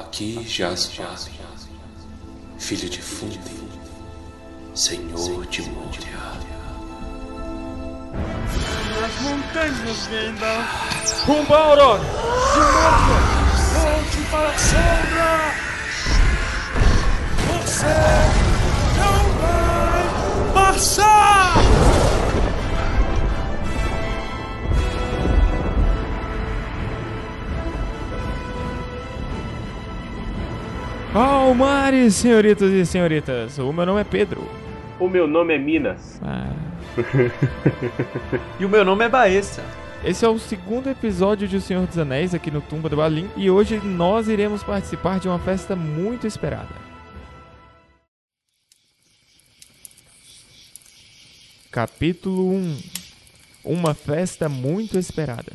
Aqui jaz filho de Fundi, senhor de Moria. As montanhas vendas, rumo a Aurora, de volte para a sombra. Você não vai passar! Almares, senhoritos e senhoritas, o meu nome é Pedro. O meu nome é Minas. Ah, E o meu nome é Baessa. esse é o segundo episódio de O Senhor dos Anéis aqui no Tumba do Balim e hoje nós iremos participar de uma festa muito esperada. Capítulo 1 Uma festa muito esperada.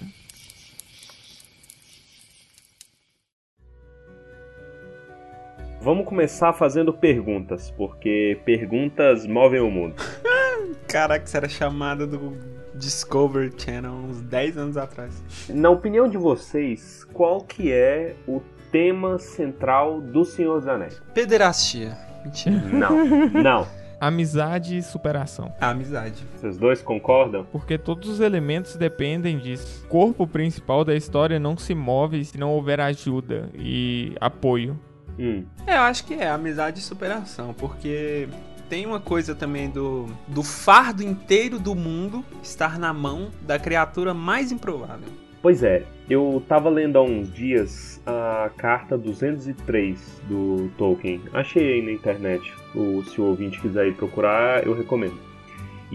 Vamos começar fazendo perguntas, porque perguntas movem o mundo. Caraca, isso era chamada do Discovery Channel uns 10 anos atrás. Na opinião de vocês, qual que é o tema central do Senhor dos Anéis? Pederastia. Mentira. Não, não. Amizade e superação. A amizade. Vocês dois concordam? Porque todos os elementos dependem disso. O corpo principal da história não se move se não houver ajuda e apoio. Hum. É, eu acho que é amizade e superação, porque tem uma coisa também do, do fardo inteiro do mundo estar na mão da criatura mais improvável. Pois é, eu tava lendo há uns dias a carta 203 do Tolkien. Achei aí na internet. O, se o ouvinte quiser ir procurar, eu recomendo.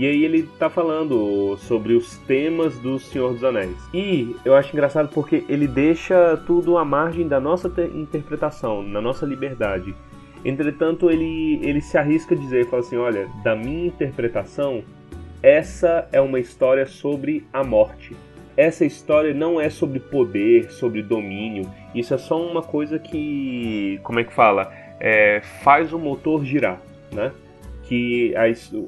E aí ele tá falando sobre os temas do Senhor dos Anéis. E eu acho engraçado porque ele deixa tudo à margem da nossa te- interpretação, na nossa liberdade. Entretanto, ele, ele se arrisca a dizer, fala assim, olha, da minha interpretação, essa é uma história sobre a morte. Essa história não é sobre poder, sobre domínio. Isso é só uma coisa que, como é que fala, É, faz o motor girar, né? Que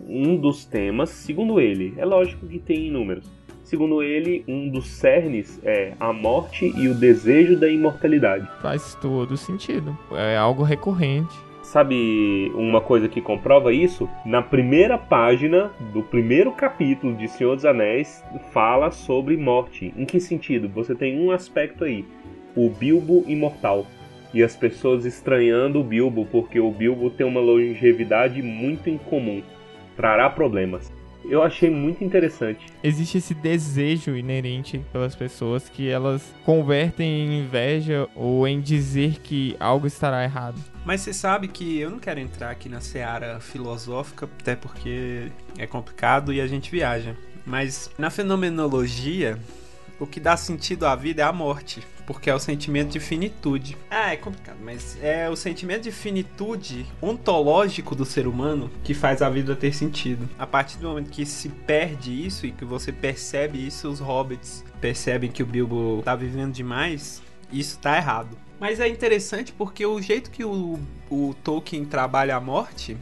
um dos temas, segundo ele, é lógico que tem inúmeros. Segundo ele, um dos cernes é a morte e o desejo da imortalidade. Faz todo sentido. É algo recorrente. Sabe uma coisa que comprova isso? Na primeira página do primeiro capítulo de Senhor dos Anéis fala sobre morte. Em que sentido? Você tem um aspecto aí, o Bilbo imortal. E as pessoas estranhando o Bilbo porque o Bilbo tem uma longevidade muito incomum. Trará problemas. Eu achei muito interessante. Existe esse desejo inerente pelas pessoas que elas convertem em inveja ou em dizer que algo estará errado. Mas você sabe que eu não quero entrar aqui na seara filosófica, até porque é complicado e a gente viaja. Mas na fenomenologia, o que dá sentido à vida é a morte, porque é o sentimento de finitude. Ah, é complicado, mas é o sentimento de finitude ontológico do ser humano que faz a vida ter sentido. A partir do momento que se perde isso e que você percebe isso, os hobbits percebem que o Bilbo tá vivendo demais, isso tá errado. Mas é interessante porque o jeito que o, o Tolkien trabalha a morte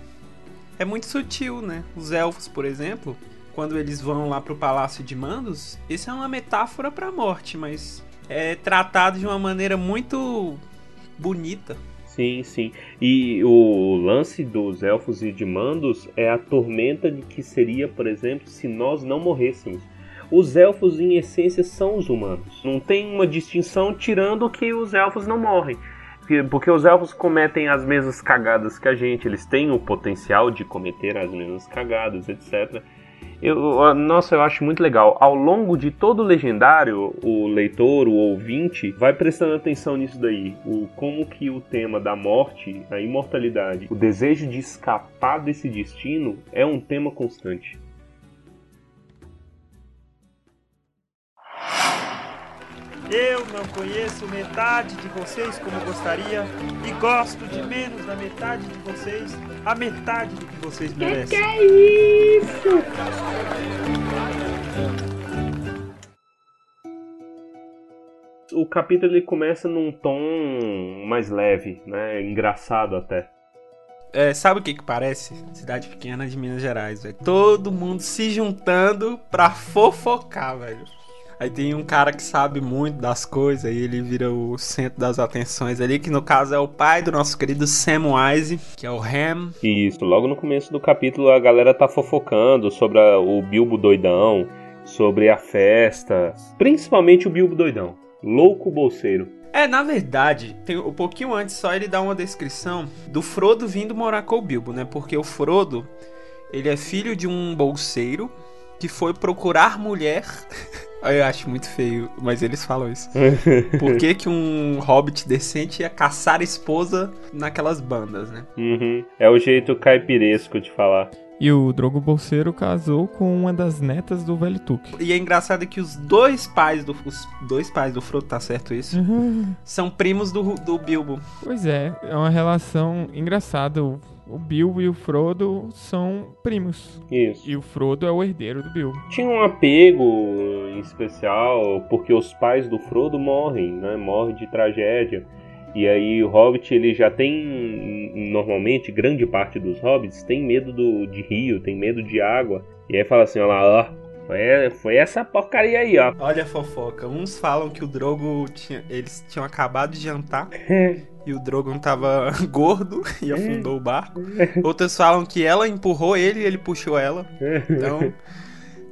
é muito sutil, né? Os elfos, por exemplo, quando eles vão lá pro Palácio de Mandos, isso é uma metáfora pra morte, mas é tratado de uma maneira muito bonita. Sim, sim. E o lance dos elfos e de mandos é a tormenta de que seria, por exemplo, se nós não morrêssemos. Os elfos, em essência, são os humanos. Não tem uma distinção tirando que os elfos não morrem. Porque- os elfos cometem as mesmas cagadas que a gente, eles têm o potencial de cometer as mesmas cagadas, etc. Eu, nossa, eu acho muito legal. Ao longo de todo o legendário, o leitor, o ouvinte, vai prestando atenção nisso daí. O, como que o tema da morte, a imortalidade, o desejo de escapar desse destino é um tema constante. Eu não conheço metade de vocês como gostaria e gosto de menos da metade de vocês, a metade do que vocês merecem. O capítulo ele começa num tom mais leve, né? Engraçado até. É, sabe o que que parece? Cidade pequena de Minas Gerais, velho. Todo mundo se juntando pra fofocar, velho. Aí tem um cara que sabe muito das coisas e ele vira o centro das atenções ali, que no caso é o pai do nosso querido Samwise, que é o Ham. Isso, logo no começo do capítulo a galera tá fofocando sobre a- o Bilbo doidão, sobre a festa, principalmente o Bilbo doidão, louco bolseiro. É, na verdade, tem um pouquinho antes só ele dá uma descrição do Frodo vindo morar com o Bilbo, né? Porque o Frodo, ele é filho de um bolseiro que foi procurar mulher. Eu acho muito feio, mas eles falam isso. Por que, que um hobbit decente ia caçar esposa naquelas bandas, né? Uhum, É o jeito caipiresco de falar. E o Drogo Bolseiro casou com uma das netas do velho Tuque. E é engraçado que os dois pais do os dois pais do Frodo, tá certo isso? São primos do, do Bilbo. Pois é, é uma relação engraçada. O, Bilbo e o Frodo são primos. Isso. E o Frodo é o herdeiro do Bilbo. Tinha um apego em especial porque os pais do Frodo morrem, né? Morrem de tragédia. E aí o Hobbit ele já tem normalmente grande parte dos hobbits tem medo do, de rio, tem medo de água. E aí fala assim, ó lá, ó, foi, foi essa porcaria aí, ó. Olha a fofoca. Uns falam que o Drogo tinha. Eles tinham acabado de jantar e o Drogon tava gordo e afundou o barco. Outros falam que ela empurrou ele e ele puxou ela. Então.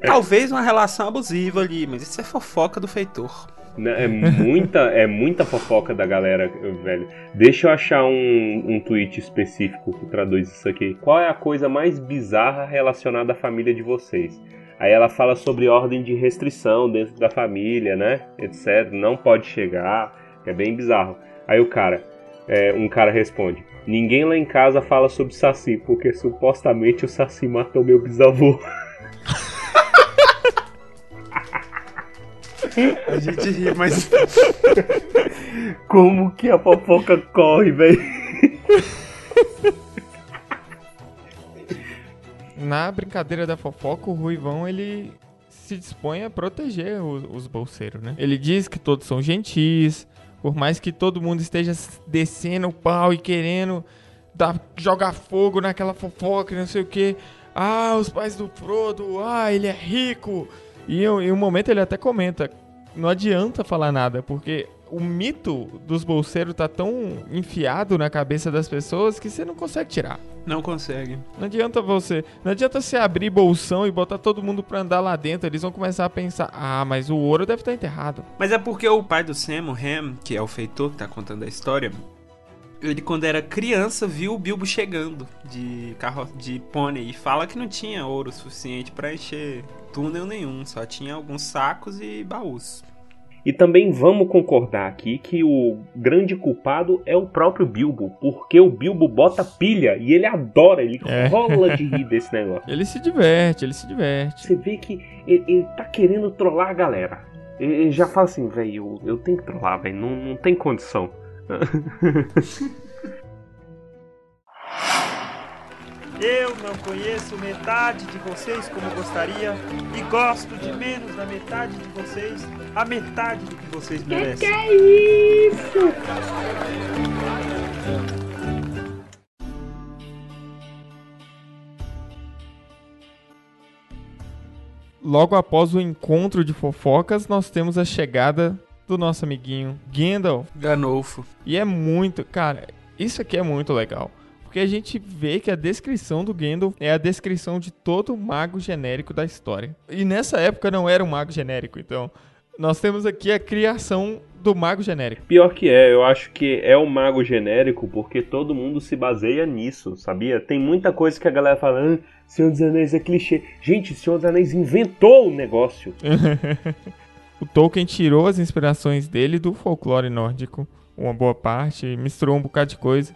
Talvez uma relação abusiva ali, mas isso é fofoca do feitor. É muita, é muita fofoca da galera, velho. Deixa eu achar um, um tweet específico que traduz isso aqui. Qual é a coisa mais bizarra relacionada à família de vocês? Aí ela fala sobre ordem de restrição dentro da família, né? Etc. Não pode chegar, é bem bizarro. Aí o cara, é, um cara responde: Ninguém lá em casa fala sobre Saci, porque supostamente o Saci matou meu bisavô. A gente ri, mas. Como que a fofoca corre, velho? Na brincadeira da fofoca, o Ruivão ele se dispõe a proteger os, os bolseiros, né? Ele diz que todos são gentis, por mais que todo mundo esteja descendo o pau e querendo dar, jogar fogo naquela fofoca não sei o que. Ah, os pais do Frodo, ah, ele é rico. E em um momento ele até comenta, não adianta falar nada, porque o mito dos bolseiros tá tão enfiado na cabeça das pessoas que você não consegue tirar. Não consegue. Não adianta você. Não adianta você abrir bolsão e botar todo mundo pra andar lá dentro. Eles vão começar a pensar: ah, mas o ouro deve estar enterrado. Mas é porque o pai do Sam, o Ham, que é o feitor que tá contando a história, ele quando era criança viu o Bilbo chegando de carro de pônei e fala que não tinha ouro suficiente pra encher túnel nenhum, só tinha alguns sacos e baús. E também vamos concordar aqui que o grande culpado é o próprio Bilbo, porque o Bilbo bota pilha e ele adora, ele É. rola de rir desse negócio. Ele se diverte, ele se diverte. Você vê que ele, ele tá querendo trollar a galera. Ele já fala assim, velho, eu, eu tenho que trollar, velho, não, não tem condição. Eu não conheço metade de vocês como gostaria e gosto de menos da metade de vocês, a metade do que vocês merecem. Logo após o encontro de fofocas, nós temos a chegada do nosso amiguinho Gandalf. Ganolfo. E é muito, cara, isso aqui é muito legal. Porque a gente vê que a descrição do Gandalf é a descrição de todo mago genérico da história. E nessa época não era um mago genérico, então nós temos aqui a criação do mago genérico. Pior que é, eu acho que é o mago genérico porque todo mundo se baseia nisso, sabia? Tem muita coisa que a galera fala, ah, Senhor dos Anéis é clichê. Gente, Senhor dos Anéis inventou o negócio. O Tolkien tirou as inspirações dele do folclore nórdico, uma boa parte, misturou um bocado de coisa,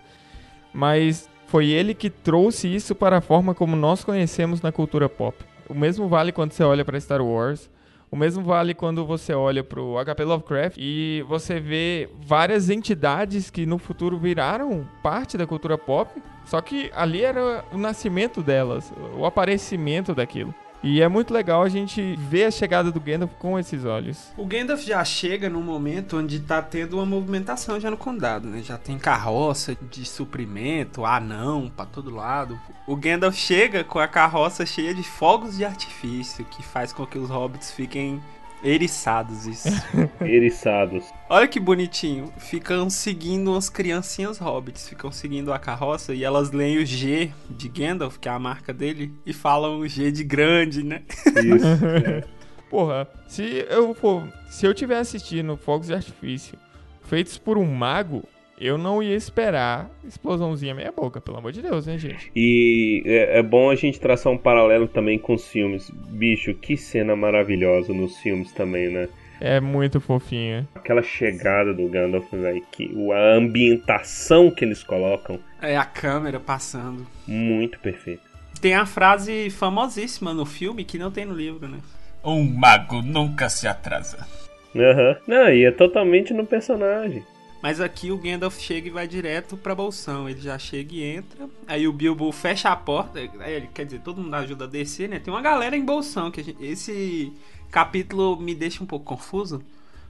mas foi ele que trouxe isso para a forma como nós conhecemos na cultura pop. O mesmo vale quando você olha para Star Wars, o mesmo vale quando você olha para o HP Lovecraft e você vê várias entidades que no futuro viraram parte da cultura pop, só que ali era o nascimento delas, o aparecimento daquilo. E é muito legal a gente ver a chegada do Gandalf com esses olhos. O Gandalf já chega num momento onde tá tendo uma movimentação já no condado, né? Já tem carroça de suprimento, anão pra todo lado. O Gandalf chega com a carroça cheia de fogos de artifício, que faz com que os hobbits fiquem Eriçados, isso. Eriçados. Olha que bonitinho. Ficam seguindo umas criancinhas hobbits. Ficam seguindo a carroça e elas leem o G de Gandalf, que é a marca dele, e falam o G de grande, né? Isso. é. Porra, se eu for, se eu tiver assistindo fogos de artifício feitos por um mago, eu não ia esperar explosãozinha meia boca, pelo amor de Deus, né, gente? E é, é bom a gente traçar um paralelo também com os filmes. Bicho, que cena maravilhosa nos filmes também, né? É muito fofinha. Aquela chegada do Gandalf, velho, que a ambientação que eles colocam, É a câmera passando. muito perfeita. Tem a frase famosíssima no filme que não tem no livro, né? Um mago nunca se atrasa. Aham. Não, e é totalmente no personagem. Mas aqui o Gandalf chega e vai direto pra bolsão. Ele já chega e entra. Aí o Bilbo fecha a porta. Aí ele, quer dizer, todo mundo ajuda a descer, né? Tem uma galera em bolsão. Que gente- esse capítulo me deixa um pouco confuso.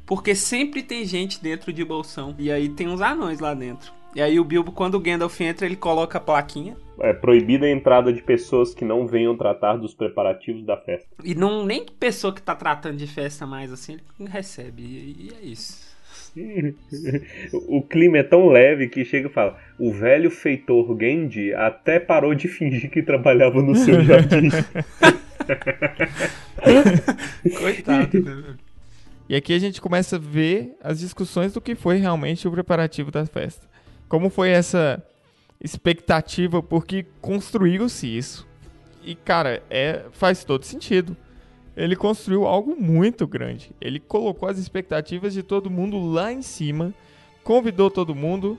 Porque sempre tem gente dentro de bolsão. E aí tem uns anões lá dentro. E aí o Bilbo, quando o Gandalf entra, ele coloca a plaquinha. É proibida a entrada de pessoas que não venham tratar dos preparativos da festa. E não nem pessoa que tá tratando de festa mais assim, ele recebe. E, e é isso. o clima é tão leve que chega e fala: o velho feitor Genji até parou de fingir que trabalhava no seu jardim. Coitado, né? E aqui a gente começa a ver as discussões do que foi realmente o preparativo da festa. Como foi essa expectativa, porque construiu-se isso. E, cara, é, faz todo sentido. Ele construiu algo muito grande. Ele colocou as expectativas de todo mundo lá em cima, convidou todo mundo.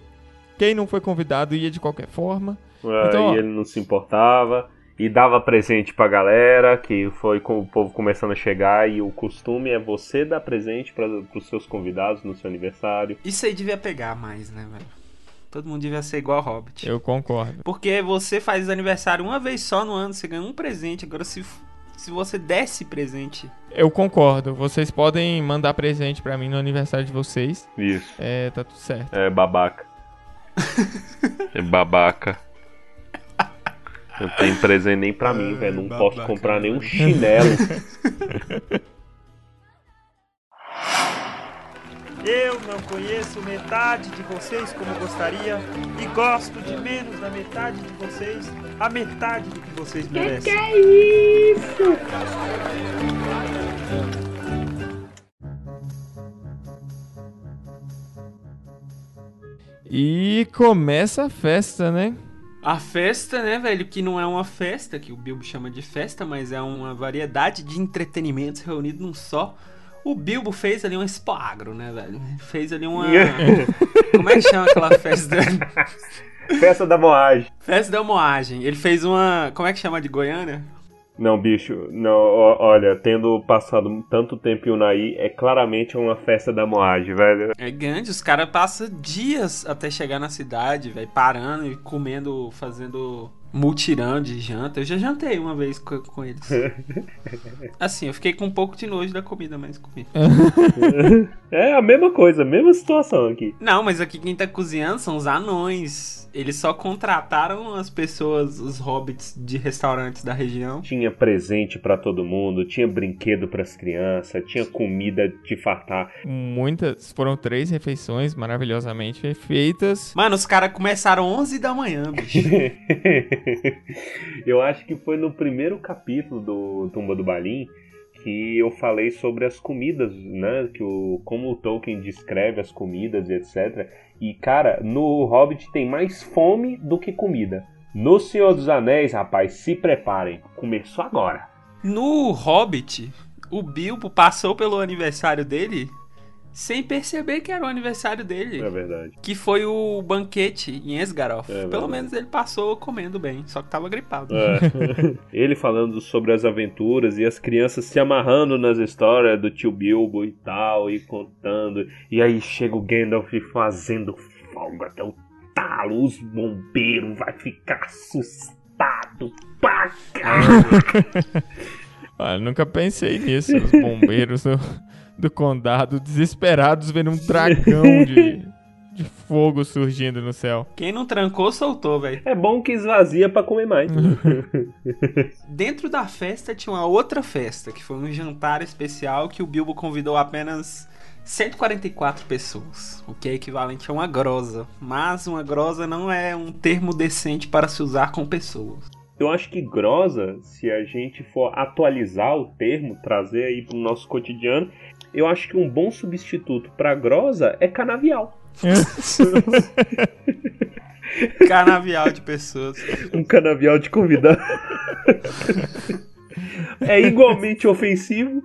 Quem não foi convidado ia de qualquer forma. Então, ó. e ele não se importava. E dava presente pra galera, que foi com o povo começando a chegar. E o costume é você dar presente para pros seus convidados no seu aniversário. Isso aí devia pegar mais, né, velho? Todo mundo devia ser igual Hobbit. Eu concordo. Porque você faz aniversário uma vez só no ano, você ganha um presente. Agora, se, se você desse presente. Eu concordo. Vocês podem mandar presente pra mim no aniversário de vocês. Isso. É, tá tudo certo. É babaca. é babaca. Não tem presente nem pra mim, velho. Não babaca, posso comprar nenhum velho. chinelo. Eu não conheço metade de vocês como gostaria e gosto de menos da metade de vocês, a metade do que vocês merecem. E começa a festa, né? A festa, né, velho? Que não é uma festa, que o Bilbo chama de festa, mas é uma variedade de entretenimentos reunidos num só. O Bilbo fez ali um espagro, né, velho? Fez ali uma. Como é que chama aquela festa? Festa da moagem. festa da moagem. Ele fez uma. Como é que chama de Goiânia? Não, bicho, não, olha, tendo passado tanto tempo em Unai, é claramente uma festa da moagem, velho. É grande, os caras passam dias até chegar na cidade, velho, parando e comendo, fazendo multirão de janta. Eu já jantei uma vez co- com, eles. Assim, eu fiquei com um pouco de nojo da comida, mas comi. É a mesma coisa, a mesma situação aqui. Não, mas aqui quem tá cozinhando são os anões. Eles só contrataram as pessoas, os hobbits de restaurantes da região. Tinha presente pra todo mundo, tinha brinquedo pras crianças, tinha comida de fartar. Muitas, foram três refeições maravilhosamente feitas. Mano, os caras começaram 11 da manhã, bicho. eu acho que foi no primeiro capítulo do Tumba do Balim que eu falei sobre as comidas, né? Que o, como o Tolkien descreve as comidas e etc. E, cara, no Hobbit tem mais fome do que comida. No Senhor dos Anéis, rapaz, se preparem. Começou agora. No Hobbit, o Bilbo passou pelo aniversário dele sem perceber que era o aniversário dele. É verdade. Que foi o banquete em Esgaroth. É Pelo menos ele passou comendo bem, só que tava gripado. É. Ele falando sobre as aventuras e as crianças se amarrando nas histórias do tio Bilbo e tal, e contando. E aí chega o Gandalf fazendo fogo até o talo, os bombeiros vai ficar assustado. Pá, cara. Ah, nunca pensei nisso. Os bombeiros do, do condado desesperados vendo um dragão de, de fogo surgindo no céu. Quem não trancou, soltou, velho. É bom que esvazia pra comer mais. Dentro da festa tinha uma outra festa, que foi um jantar especial que o Bilbo convidou apenas 144 pessoas, o que é equivalente a uma grosa. Mas uma grosa não é um termo decente para se usar com pessoas. Eu acho que grosa, se a gente for atualizar o termo, trazer aí pro nosso cotidiano, eu acho que um bom substituto pra grosa é canavial. Canavial de pessoas. Um canavial de convidado. é igualmente ofensivo.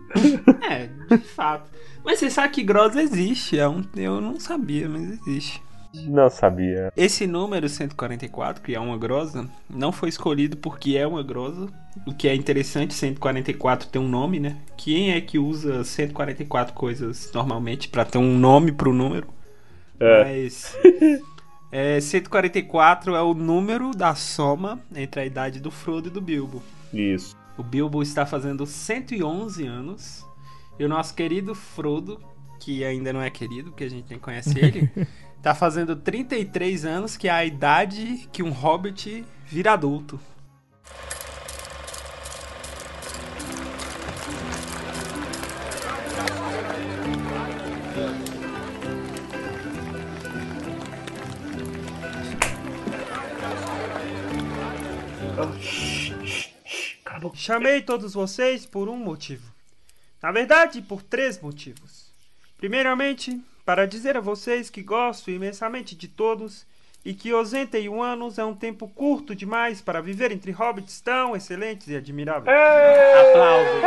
É, de fato. Mas você sabe que grosa existe. É um, eu não sabia, mas existe. Não sabia. Esse número 144, que é uma grosa, não foi escolhido porque é uma grosa. O que é interessante, 144 tem um nome, né? Quem é que usa 144 coisas normalmente para ter um nome pro número? É. Mas é, 144 é o número da soma entre a idade do Frodo e do Bilbo. Isso. O Bilbo está fazendo 111 anos. E o nosso querido Frodo, que ainda não é querido, porque a gente nem conhece ele, tá fazendo 33 anos, que é a idade que um hobbit vira adulto. Chamei todos vocês por um motivo. Na verdade, por três motivos. Primeiramente, para dizer a vocês que gosto imensamente de todos e que 81 anos é um tempo curto demais para viver entre hobbits tão excelentes e admiráveis. Aplausos.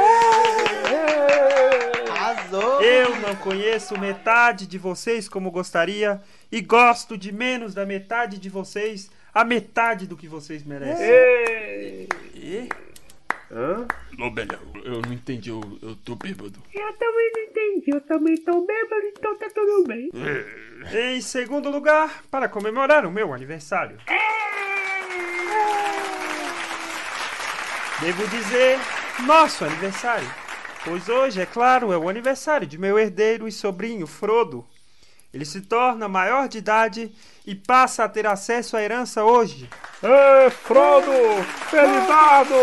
Arrasou! Eu não conheço metade de vocês como gostaria e gosto de menos da metade de vocês a metade do que vocês merecem. E Hã? Lobelha, eu não entendi, eu, eu tô bêbado. Eu também não entendi, eu também tô bêbado, então tá tudo bem. Em segundo lugar, para comemorar o meu aniversário. Devo dizer, nosso aniversário. Pois hoje, é claro, é o aniversário de meu herdeiro e sobrinho Frodo. Ele se torna maior de idade e passa a ter acesso à herança hoje. Ê, Frodo! Felizado!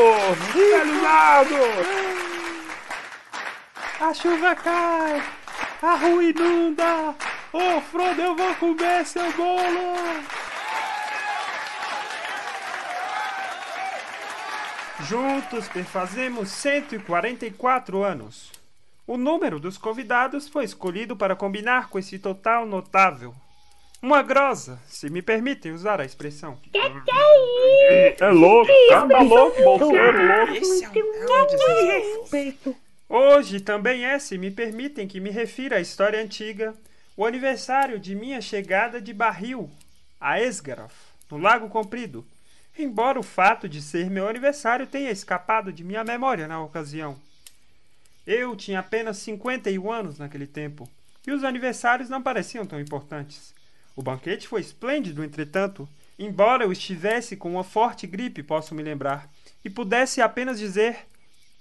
Felizado! a chuva cai, a rua inunda. Ô Frodo, eu vou comer seu bolo. Juntos perfazemos 144 anos. O número dos convidados foi escolhido para combinar com esse total notável. Uma grosa, se me permitem usar a expressão. É louco, cara tá louco, bolseiro louco. Esse é um, é um respeito. Hoje também é, se me permitem que me refira à história antiga, o aniversário de minha chegada de barril a Esgaroth, no Lago Comprido, embora o fato de ser meu aniversário tenha escapado de minha memória na ocasião. Eu tinha apenas 51 anos naquele tempo, e os aniversários não pareciam tão importantes. O banquete foi esplêndido, entretanto, embora eu estivesse com uma forte gripe, posso me lembrar, e pudesse apenas dizer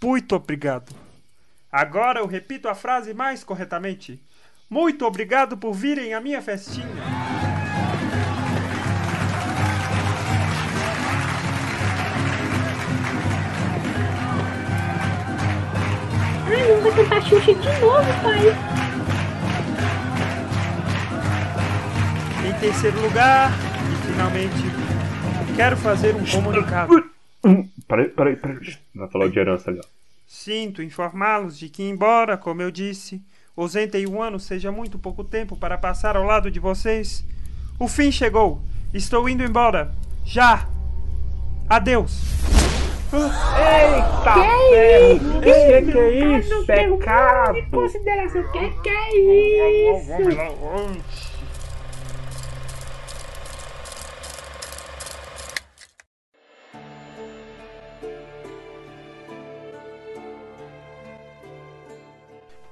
muito obrigado. Agora eu repito a frase mais corretamente. Muito obrigado por virem à minha festinha. Vai cantar Xuxa de novo, pai. Em terceiro lugar, e finalmente, quero fazer um comunicado. Peraí, peraí, peraí. Vai falar de herança ali, ó. Sinto informá-los de que, embora, como eu disse, 81 anos seja muito pouco tempo para passar ao lado de vocês, o fim chegou. Estou indo embora. Já. Adeus. Eita, Que ferro! Que que é isso? tenho nada de Pecado! consideração. Que que é isso?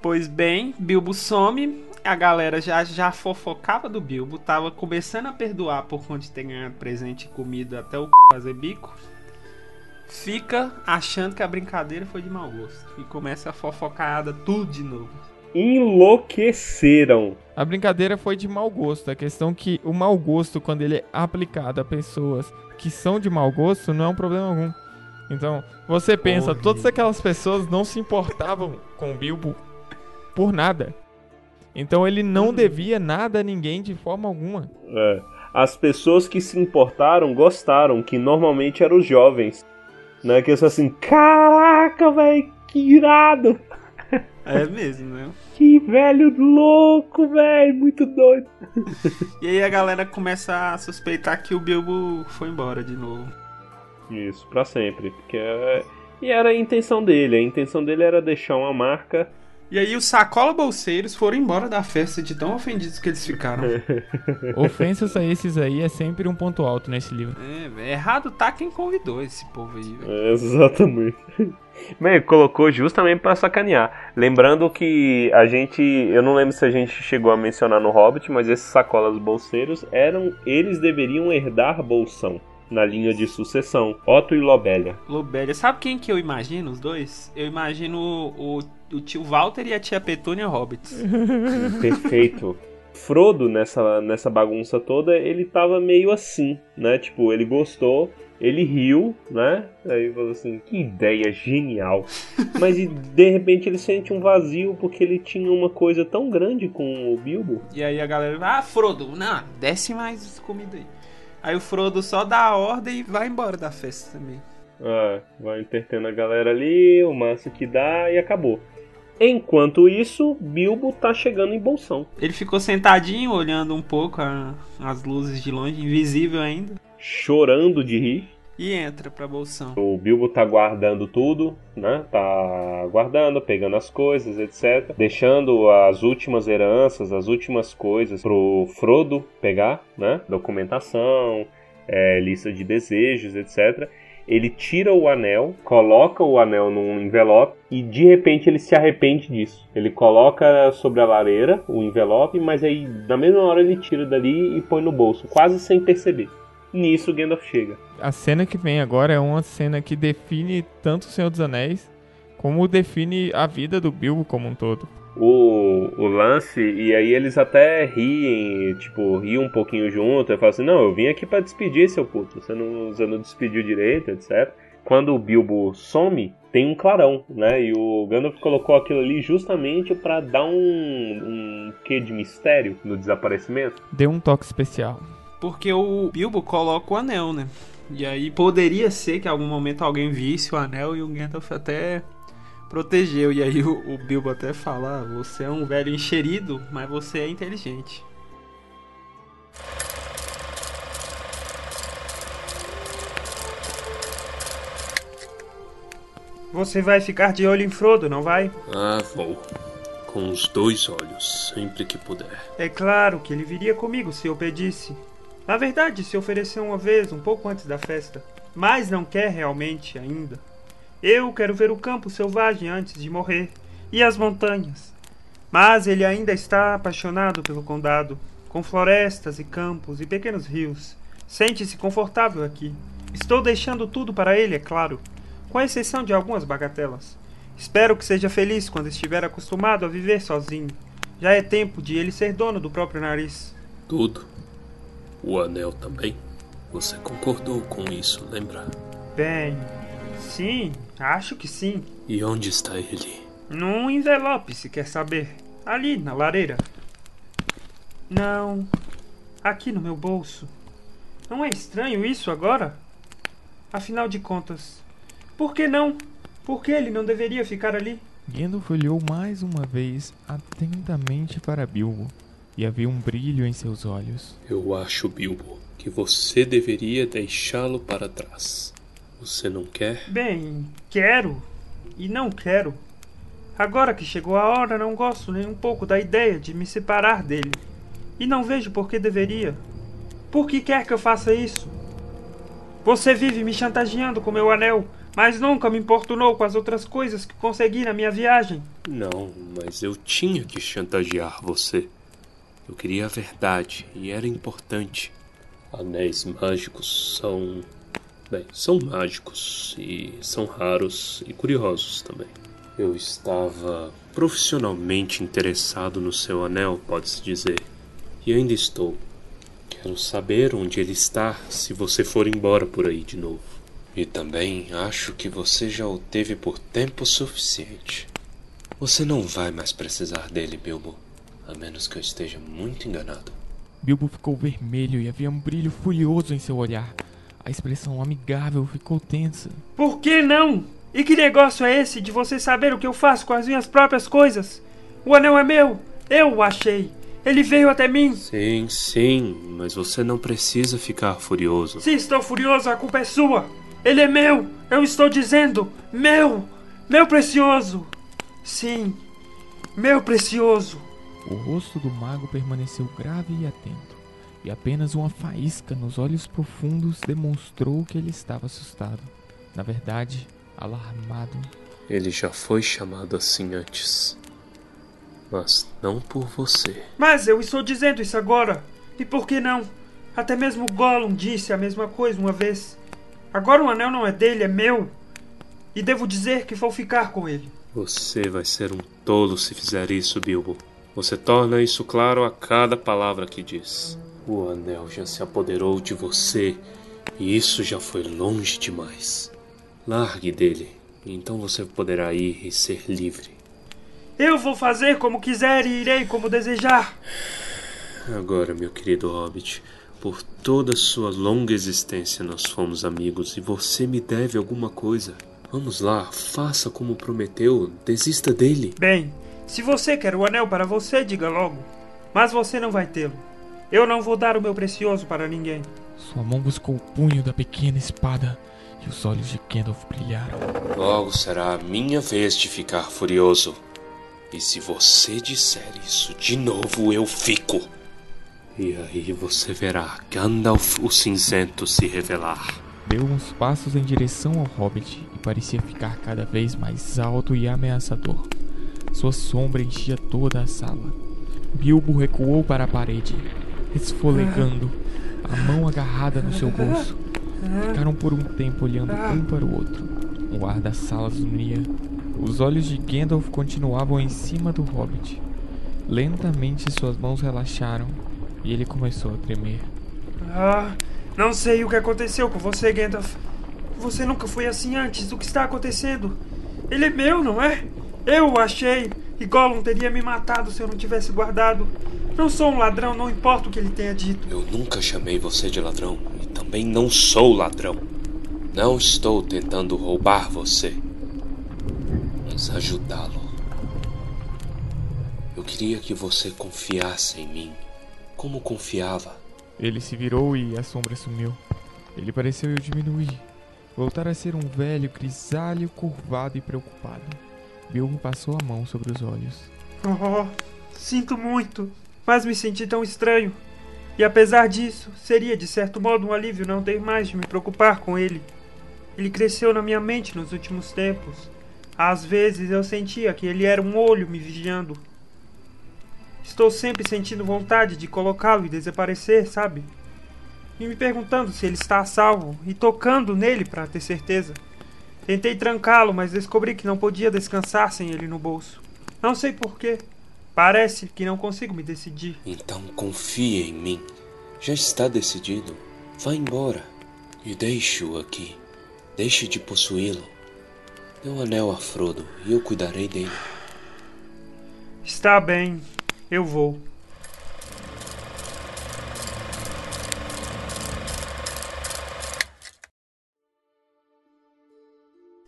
Pois bem, Bilbo some. A galera já, já fofocava do Bilbo, tava começando a perdoar por conta de ter ganhado presente e comida até o c... fazer bico. Fica achando que a brincadeira foi de mau gosto. E começa a fofocada tudo de novo. enlouqueceram. A brincadeira foi de mau gosto. A questão que o mau gosto, quando ele é aplicado a pessoas que são de mau gosto, não é um problema algum. Então, você pensa, Horrível. todas aquelas pessoas não se importavam com o Bilbo por nada. Então ele não devia nada a ninguém de forma alguma. É. As pessoas que se importaram gostaram, que normalmente eram os jovens. Né? Que são assim, caraca, velho, que irado! É mesmo, né? Que velho louco, velho, muito doido. E aí a galera começa a suspeitar que o Bilbo foi embora de novo. Isso, pra sempre. Porque é... E era a intenção dele. A intenção dele era deixar uma marca. E aí os sacola bolseiros foram embora da festa de tão ofendidos que eles ficaram. Ofensas a esses aí é sempre um ponto alto nesse livro. É, velho, errado tá quem convidou esse povo aí, velho. Exatamente. Bem, colocou justamente pra sacanear. Lembrando que a gente. Eu não lembro se a gente chegou a mencionar no Hobbit, mas esses sacolas bolseiros eram. Eles deveriam herdar bolsão. Na linha de sucessão. Otto e Lobelia. Lobelia, sabe quem que eu imagino os dois? Eu imagino o, o tio Walter e a tia Petúnia Hobbits. Perfeito. Frodo, nessa, nessa bagunça toda, ele tava meio assim, né? Tipo, ele gostou, ele riu, né? Aí falou assim, que ideia genial. Mas de repente ele sente um vazio porque ele tinha uma coisa tão grande com o Bilbo. E aí a galera, ah, Frodo, não, desce mais comida aí. Aí o Frodo só dá a ordem e vai embora da festa também. Ah, vai entretendo a galera ali, o máximo que dá e acabou. Enquanto isso, Bilbo tá chegando em Bolsão. Ele ficou sentadinho, olhando um pouco a- as luzes de longe, invisível ainda, Chorando de rir. E entra pra Bolsão. O Bilbo tá guardando tudo, né? Tá guardando, pegando as coisas, etc. Deixando as últimas heranças, as últimas coisas pro Frodo pegar, né? Documentação, é, lista de desejos, etc. Ele tira o anel, coloca o anel num envelope e de repente ele se arrepende disso. Ele coloca sobre a lareira o envelope, mas aí na mesma hora ele tira dali e põe no bolso, quase sem perceber. Nisso Gandalf chega. A cena que vem agora é uma cena que define tanto o Senhor dos Anéis como define a vida do Bilbo como um todo. o, o lance, e aí eles até riem, tipo, riem um pouquinho junto, e falam assim, não, eu vim aqui pra despedir, seu puto, você não, você não despediu direito, etc. Quando o Bilbo some, tem um clarão, né, e o Gandalf colocou aquilo ali justamente pra dar um, um quê de mistério no desaparecimento. Deu um toque especial. Porque o Bilbo coloca o anel, né? E aí poderia ser que em algum momento alguém visse o anel e o Gandalf até protegeu. E aí o, o Bilbo até fala: ah, você é um velho encherido, mas você é inteligente. Você vai ficar de olho em Frodo, não vai? Ah, vou. Com os dois olhos, sempre que puder. É claro que ele viria comigo se eu pedisse. Na verdade, se ofereceu uma vez, um pouco antes da festa. Mas não quer realmente ainda. Eu quero ver o campo selvagem antes de morrer. E as montanhas. Mas ele ainda está apaixonado pelo condado, com florestas e campos e pequenos rios. Sente-se confortável aqui. Estou deixando tudo para ele, é claro, com exceção de algumas bagatelas. Espero que seja feliz quando estiver acostumado a viver sozinho. Já é tempo de ele ser dono do próprio nariz. Tudo. O anel também. Você concordou com isso, lembra? Bem, sim, acho que sim. E onde está ele? Num envelope, se quer saber. Ali, na lareira. Não. Aqui no meu bolso. Não é estranho isso agora? Afinal de contas, por que não? Por que ele não deveria ficar ali? Gandalf olhou mais uma vez atentamente para Bilbo e havia um brilho em seus olhos. Eu acho, Bilbo, que você deveria deixá-lo para trás. Você não quer? Bem, quero e não quero. Agora que chegou a hora, não gosto nem um pouco da ideia de me separar dele. E não vejo por que deveria. Por que quer que eu faça isso? Você vive me chantageando com meu anel, mas nunca me importunou com as outras coisas que consegui na minha viagem. Não, mas eu tinha que chantagear você. Eu queria a verdade e era importante. Anéis mágicos são. Bem, são mágicos e são raros e curiosos também. Eu estava profissionalmente interessado no seu anel, pode-se dizer. E ainda estou. Quero saber onde ele está se você for embora por aí de novo. E também acho que você já o teve por tempo suficiente. Você não vai mais precisar dele, Bilbo. A menos que eu esteja muito enganado. Bilbo ficou vermelho e havia um brilho furioso em seu olhar. A expressão amigável ficou tensa. Por que não? E que negócio é esse de você saber o que eu faço com as minhas próprias coisas? O anel é meu! Eu o achei! Ele veio até mim! Sim, sim, mas você não precisa ficar furioso. Se estou furioso, a culpa é sua! Ele é meu! Eu estou dizendo! Meu! Meu precioso! Sim, meu precioso! O rosto do mago permaneceu grave e atento, e apenas uma faísca nos olhos profundos demonstrou que ele estava assustado. Na verdade, alarmado. Ele já foi chamado assim antes. Mas não por você. Mas eu estou dizendo isso agora! E por que não? Até mesmo Gollum disse a mesma coisa uma vez. Agora o anel não é dele, é meu. E devo dizer que vou ficar com ele. Você vai ser um tolo se fizer isso, Bilbo. Você torna isso claro a cada palavra que diz. O anel já se apoderou de você e isso já foi longe demais. Largue dele, então você poderá ir e ser livre. Eu vou fazer como quiser e irei como desejar. Agora, meu querido Hobbit, por toda sua longa existência nós fomos amigos e você me deve alguma coisa. Vamos lá, faça como prometeu, desista dele. Bem, se você quer o anel para você, diga logo. Mas você não vai tê-lo. Eu não vou dar o meu precioso para ninguém. Sua mão buscou o punho da pequena espada e os olhos de Gandalf brilharam. Logo será a minha vez de ficar furioso. E se você disser isso de novo, eu fico. E aí você verá Gandalf o Cinzento se revelar. Deu uns passos em direção ao hobbit e parecia ficar cada vez mais alto e ameaçador. Sua sombra enchia toda a sala. Bilbo recuou para a parede, esfolegando, a mão agarrada no seu bolso. Ficaram por um tempo olhando um para o outro. O ar da sala zunia. Os olhos de Gandalf continuavam em cima do hobbit. Lentamente suas mãos relaxaram e ele começou a tremer. Ah, não sei o que aconteceu com você, Gandalf. Você nunca foi assim antes. O que está acontecendo? Ele é meu, não é? Eu o achei. E Gollum teria me matado se eu não tivesse guardado. Não sou um ladrão, não importa o que ele tenha dito. Eu nunca chamei você de ladrão e também não sou ladrão. Não estou tentando roubar você, mas ajudá-lo. Eu queria que você confiasse em mim, como confiava. Ele se virou e a sombra sumiu. Ele pareceu diminuir, voltar a ser um velho grisalho curvado e preocupado. Bilbo passou a mão sobre os olhos. Oh, sinto muito, mas me senti tão estranho. E apesar disso, seria de certo modo um alívio não ter mais de me preocupar com ele. Ele cresceu na minha mente nos últimos tempos. Às vezes eu sentia que ele era um olho me vigiando. Estou sempre sentindo vontade de colocá-lo e desaparecer, sabe? E me perguntando se ele está a salvo e tocando nele para ter certeza. Tentei trancá-lo, mas descobri que não podia descansar sem ele no bolso. Não sei porquê. Parece que não consigo me decidir. Então confie em mim. Já está decidido. Vá embora e deixe-o aqui. Deixe de possuí-lo. Dê um anel a Frodo e eu cuidarei dele. Está bem, eu vou.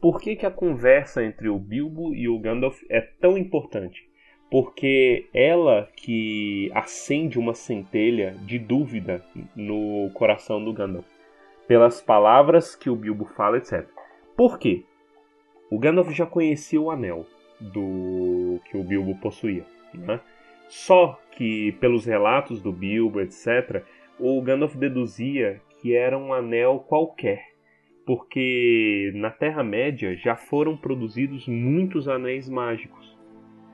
Por que, que a conversa entre o Bilbo e o Gandalf é tão importante? Porque ela que acende uma centelha de dúvida no coração do Gandalf. Pelas palavras que o Bilbo fala, etc. Por quê? O Gandalf já conhecia o anel do que o Bilbo possuía. Né? Só que, pelos relatos do Bilbo, etc., o Gandalf deduzia que era um anel qualquer porque na Terra-média já foram produzidos muitos anéis mágicos.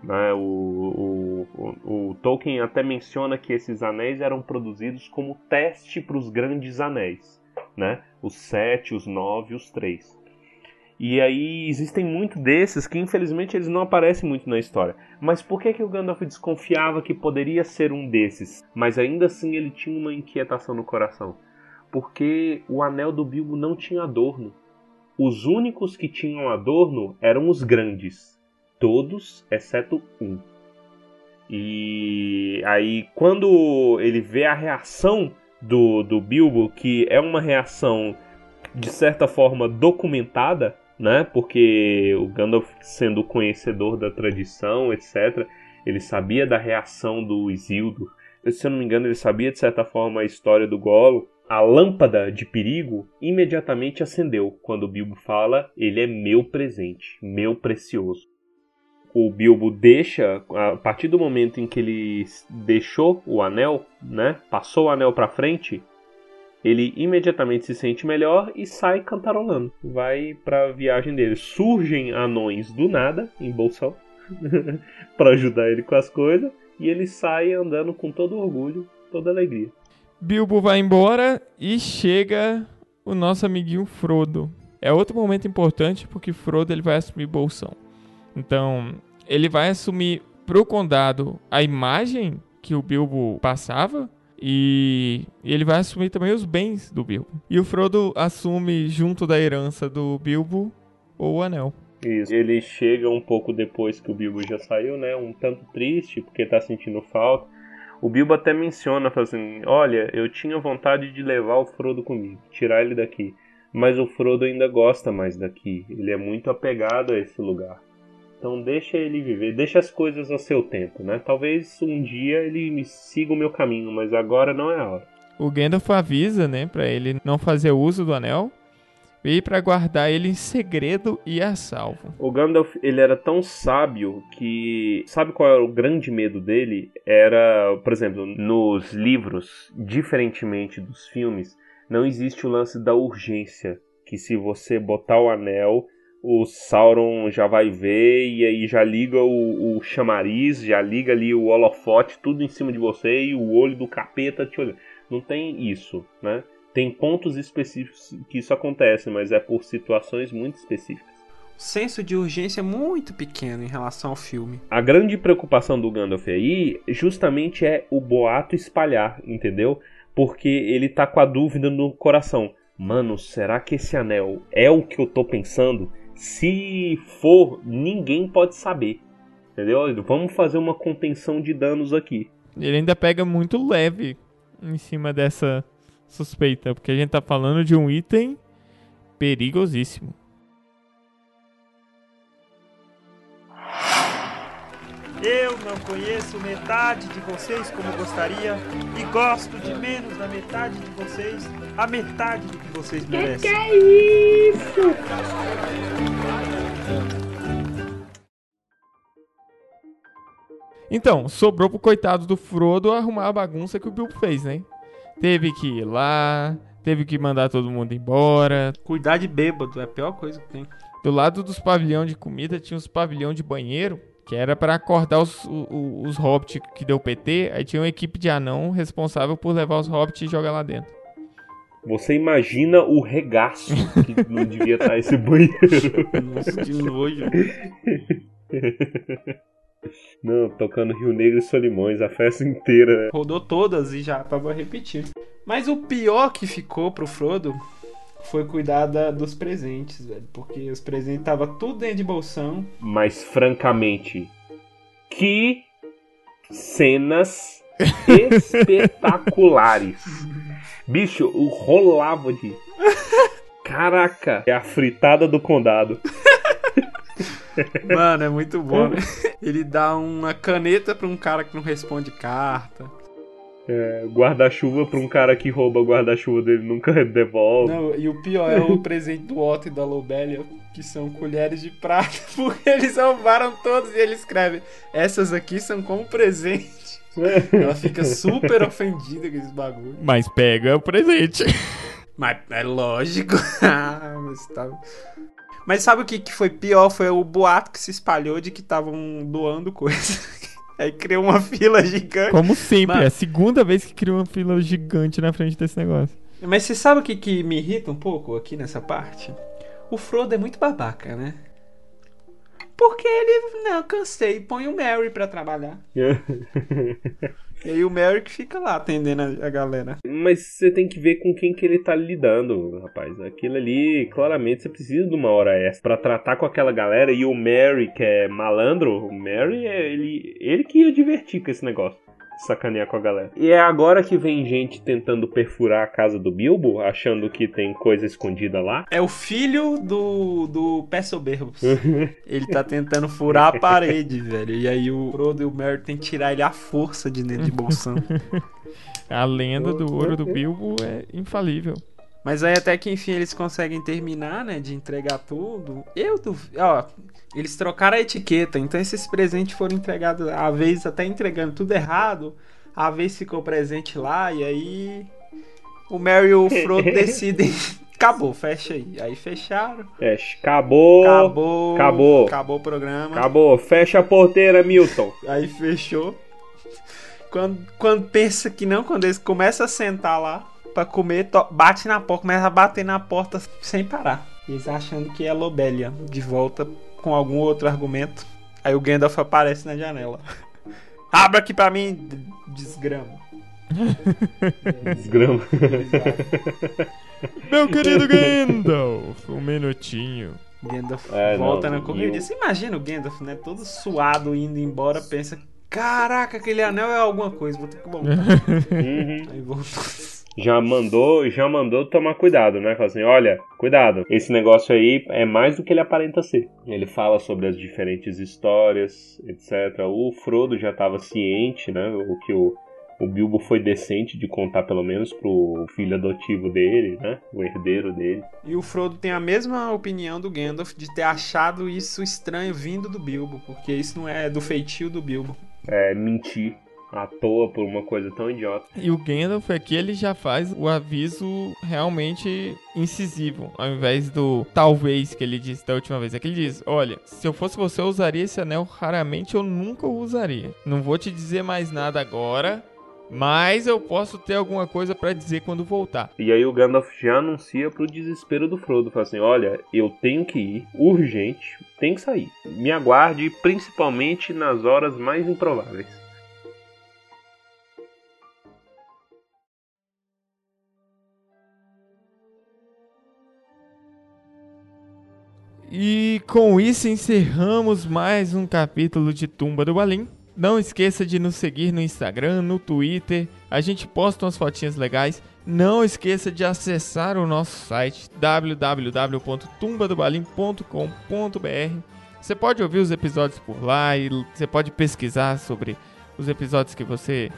Né? O, o, o, o, Tolkien até menciona que esses anéis eram produzidos como teste para os grandes anéis, né? os sete, os nove, os três. E aí existem muito desses que infelizmente eles não aparecem muito na história. Mas por que, que o Gandalf desconfiava que poderia ser um desses? Mas ainda assim ele tinha uma inquietação no coração. Porque o anel do Bilbo não tinha adorno. Os únicos que tinham adorno eram os grandes. Todos, exceto um. E aí, quando ele vê a reação do, do Bilbo, que é uma reação de certa forma documentada, né? Porque o Gandalf, sendo conhecedor da tradição, etc., ele sabia da reação do Isildur. Se eu não me engano, ele sabia de certa forma a história do Golo. A lâmpada de perigo imediatamente acendeu quando o Bilbo fala: Ele é meu presente, meu precioso. O Bilbo deixa, a partir do momento em que ele deixou o anel, né? Passou o anel para frente, ele imediatamente se sente melhor e sai cantarolando. Vai para a viagem dele. Surgem anões do nada em Bolsão para ajudar ele com as coisas e ele sai andando com todo orgulho, toda alegria. Bilbo vai embora e chega o nosso amiguinho Frodo. É outro momento importante porque Frodo ele vai assumir Bolsão. Então, ele vai assumir pro condado a imagem que o Bilbo passava e ele vai assumir também os bens do Bilbo. E o Frodo assume, junto da herança do Bilbo, o anel. Isso. Ele chega um pouco depois que o Bilbo já saiu, né? Um tanto triste, porque tá sentindo falta. O Bilbo até menciona, assim, olha, eu tinha vontade de levar o Frodo comigo, tirar ele daqui. Mas o Frodo ainda gosta mais daqui. Ele é muito apegado a esse lugar. Então deixa ele viver, deixa as coisas ao seu tempo, né? Talvez um dia ele me siga o meu caminho, mas agora não é a hora. O Gandalf avisa, né, para ele não fazer uso do anel e para guardar ele em segredo e a salvo. O Gandalf, ele era tão sábio que sabe qual era o grande medo dele? Era, por exemplo, nos livros, diferentemente dos filmes, não existe o lance da urgência, que se você botar o anel, o Sauron já vai ver e aí já liga o, o, chamariz, já liga ali o holofote, tudo em cima de você e o olho do capeta te olhando. Não tem isso, né? Tem pontos específicos que isso acontece, mas é por situações muito específicas. O senso de urgência é muito pequeno em relação ao filme. A grande preocupação do Gandalf aí justamente é o boato espalhar, entendeu? Porque ele tá com a dúvida no coração. Mano, será que esse anel é o que eu tô pensando? Se for, ninguém pode saber. Entendeu? Vamos fazer uma contenção de danos aqui. Ele ainda pega muito leve em cima dessa suspeita, porque a gente tá falando de um item perigosíssimo. Eu não conheço metade de vocês como gostaria e gosto de menos da metade de vocês, a metade do que vocês merecem. Que que é isso? Então, sobrou pro coitado do Frodo arrumar a bagunça que o Bilbo fez, né? Teve que ir lá, teve que mandar todo mundo embora. Cuidar de bêbado é a pior coisa que tem. Do lado dos pavilhões de comida tinha os pavilhões de banheiro que era para acordar os, os, os hobbits que deu PT, aí tinha uma equipe de anão responsável por levar os hobbits e jogar lá dentro. Você imagina o regaço que não devia estar esse banheiro. Nossa, que nojo. Não, tocando Rio Negro e Solimões, a festa inteira. Rodou todas e já tava repetir. Mas o pior que ficou pro Frodo foi cuidar da, dos presentes, velho. Porque os presentes tava tudo dentro de bolsão. Mas, francamente, que cenas espetaculares. Bicho, o rolava de. Caraca, é a fritada do condado. Mano, é muito bom, né? Ele dá uma caneta pra um cara que não responde carta. É, guarda-chuva pra um cara que rouba o guarda-chuva dele nunca devolve. Não, e o pior é o presente do Otto e da Lobelia, que são colheres de prata, porque eles roubaram todos e ele escreve: essas aqui são como presente. É. Ela fica super ofendida com esse bagulho. Mas pega o presente. Mas é lógico. Ah, mas, tá... mas sabe o que, que foi pior? Foi o boato que se espalhou de que estavam doando coisa. Aí criou uma fila gigante. Como sempre, Mano, é a segunda vez que criou uma fila gigante na frente desse negócio. Mas você sabe o que, que me irrita um pouco aqui nessa parte? O Frodo é muito babaca, né? Porque ele, não, cansei, põe o Mary pra trabalhar. E aí o que fica lá atendendo a, galera. Mas você tem que ver com quem que ele tá lidando, rapaz. Aquilo ali, claramente, você precisa de uma hora extra pra tratar com aquela galera. E o que é malandro, o Mary, é ele, ele que ia divertir com esse negócio. Sacanear com a galera. E é agora que vem gente tentando perfurar a casa do Bilbo, achando que tem coisa escondida lá. É o filho do, do Pé Soberbos. ele tá tentando furar a parede, velho. E aí o Frodo e o Mary tem que tirar ele à força de dentro de bolsão. A lenda do ouro do Bilbo é infalível. Mas aí até que enfim eles conseguem terminar, né, de entregar tudo. Eu duvido, ó, eles trocaram a etiqueta, então esses presentes foram entregados, a vez até entregando tudo errado, a vez ficou presente lá e aí o Mary e o Frodo decidem, acabou, fecha aí. Aí fecharam. É, acabou. Acabou. Acabou. Acabou o programa. Acabou. Fecha a porteira, Milton. Aí fechou. Quando, quando pensa que não, quando eles começam a sentar lá pra comer, bate na porta, começa a bater na porta sem parar. Eles achando que é Lobelia de volta com algum outro argumento. Aí o Gandalf aparece na janela. Abra aqui pra mim, desgrama. Desgrama. Meu querido Gandalf, um minutinho. Gandalf É, volta não, na corrida. o- Você imagina o Gandalf, né? Todo suado indo embora, pensa. Caraca, aquele anel é alguma coisa, vou ter que voltar. Uhum. Aí voltou. Já mandou, já mandou tomar cuidado, né? Fala assim, olha, cuidado, esse negócio aí é mais do que ele aparenta ser. Ele fala sobre as diferentes histórias, etc. O Frodo já estava ciente, né? O que o, o Bilbo foi decente de contar pelo menos pro filho adotivo dele, né? O herdeiro dele. E o Frodo tem a mesma opinião do Gandalf de ter achado isso estranho vindo do Bilbo, porque isso não é do feitio do Bilbo. É, mentir à toa por uma coisa tão idiota. E o Gandalf aqui ele já faz o aviso realmente incisivo, ao invés do talvez que ele disse da última vez. Aqui ele diz: Olha, se eu fosse você, eu usaria esse anel, raramente eu nunca o usaria. Não vou te dizer mais nada agora, mas eu posso ter alguma coisa pra dizer quando voltar. E aí o Gandalf já anuncia pro desespero do Frodo, fala assim, olha, eu tenho que ir, urgente, tenho que sair. Me aguarde, principalmente nas horas mais improváveis. E com isso encerramos mais um capítulo de Tumba do Balim. Não esqueça de nos seguir no Instagram, no Twitter. A gente posta umas fotinhas legais. Não esqueça de acessar o nosso site www.tumbadobalim.com.br. Você pode ouvir os episódios por lá e você pode pesquisar sobre os episódios que você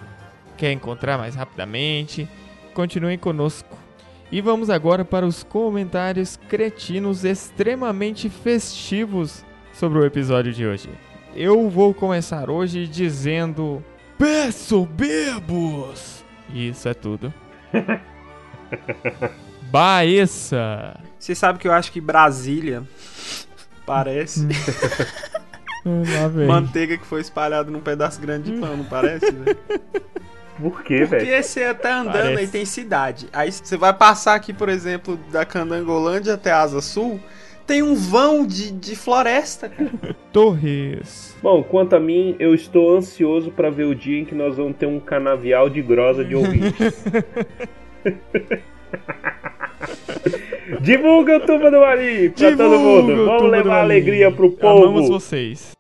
quer encontrar mais rapidamente. Continuem conosco. E vamos agora para os comentários cretinos extremamente festivos sobre o episódio de hoje. Eu vou começar hoje dizendo: Peço bebos! E Isso é tudo. Baessa! Você sabe que eu acho que Brasília parece vem. manteiga que foi espalhada num pedaço grande de pão, não parece, velho? Por quê, velho? Porque você tá andando Parece. aí tem cidade. Aí você vai passar aqui, por exemplo, da Candangolândia até a Asa Sul, tem um vão de, de floresta, cara. Torres. Bom, quanto a mim, eu estou ansioso pra ver o dia em que nós vamos ter um canavial de grosa de ouvintes. Divulga o Tuba do Balim pra todo Divulga mundo. o Vamos levar alegria pro Amamos povo. vocês.